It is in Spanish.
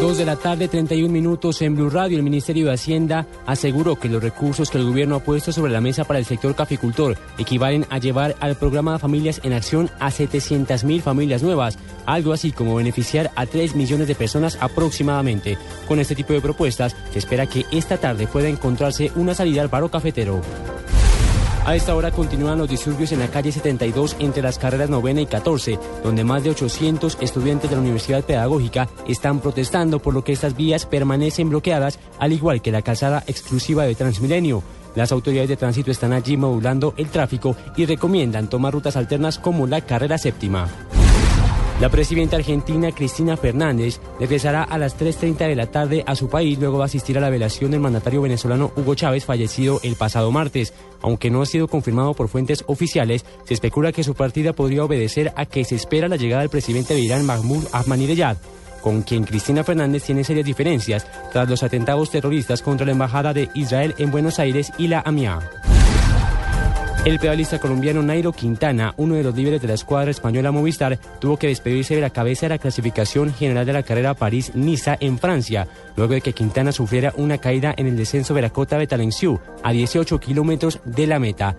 Dos de la tarde, 31 minutos en Blue Radio. El Ministerio de Hacienda aseguró que los recursos que el gobierno ha puesto sobre la mesa para el sector caficultor equivalen a llevar al programa de Familias en Acción a 700 mil familias nuevas, algo así como beneficiar a 3 millones de personas aproximadamente. Con este tipo de propuestas, se espera que esta tarde pueda encontrarse una salida al paro cafetero. A esta hora continúan los disturbios en la calle 72 entre las carreras novena y 14, donde más de 800 estudiantes de la Universidad Pedagógica están protestando por lo que estas vías permanecen bloqueadas, al igual que la calzada exclusiva de Transmilenio. Las autoridades de tránsito están allí modulando el tráfico y recomiendan tomar rutas alternas como la carrera séptima. La presidenta argentina Cristina Fernández regresará a las 3.30 de la tarde a su país, luego va a asistir a la velación del mandatario venezolano Hugo Chávez, fallecido el pasado martes. Aunque no ha sido confirmado por fuentes oficiales, se especula que su partida podría obedecer a que se espera la llegada del presidente de Irán, Mahmoud Ahmadinejad con quien Cristina Fernández tiene serias diferencias tras los atentados terroristas contra la Embajada de Israel en Buenos Aires y la AMIA. El pedalista colombiano Nairo Quintana, uno de los líderes de la escuadra española Movistar, tuvo que despedirse de la cabeza de la clasificación general de la carrera París-Niza en Francia, luego de que Quintana sufriera una caída en el descenso de la cota Betalensiu, a 18 kilómetros de la meta.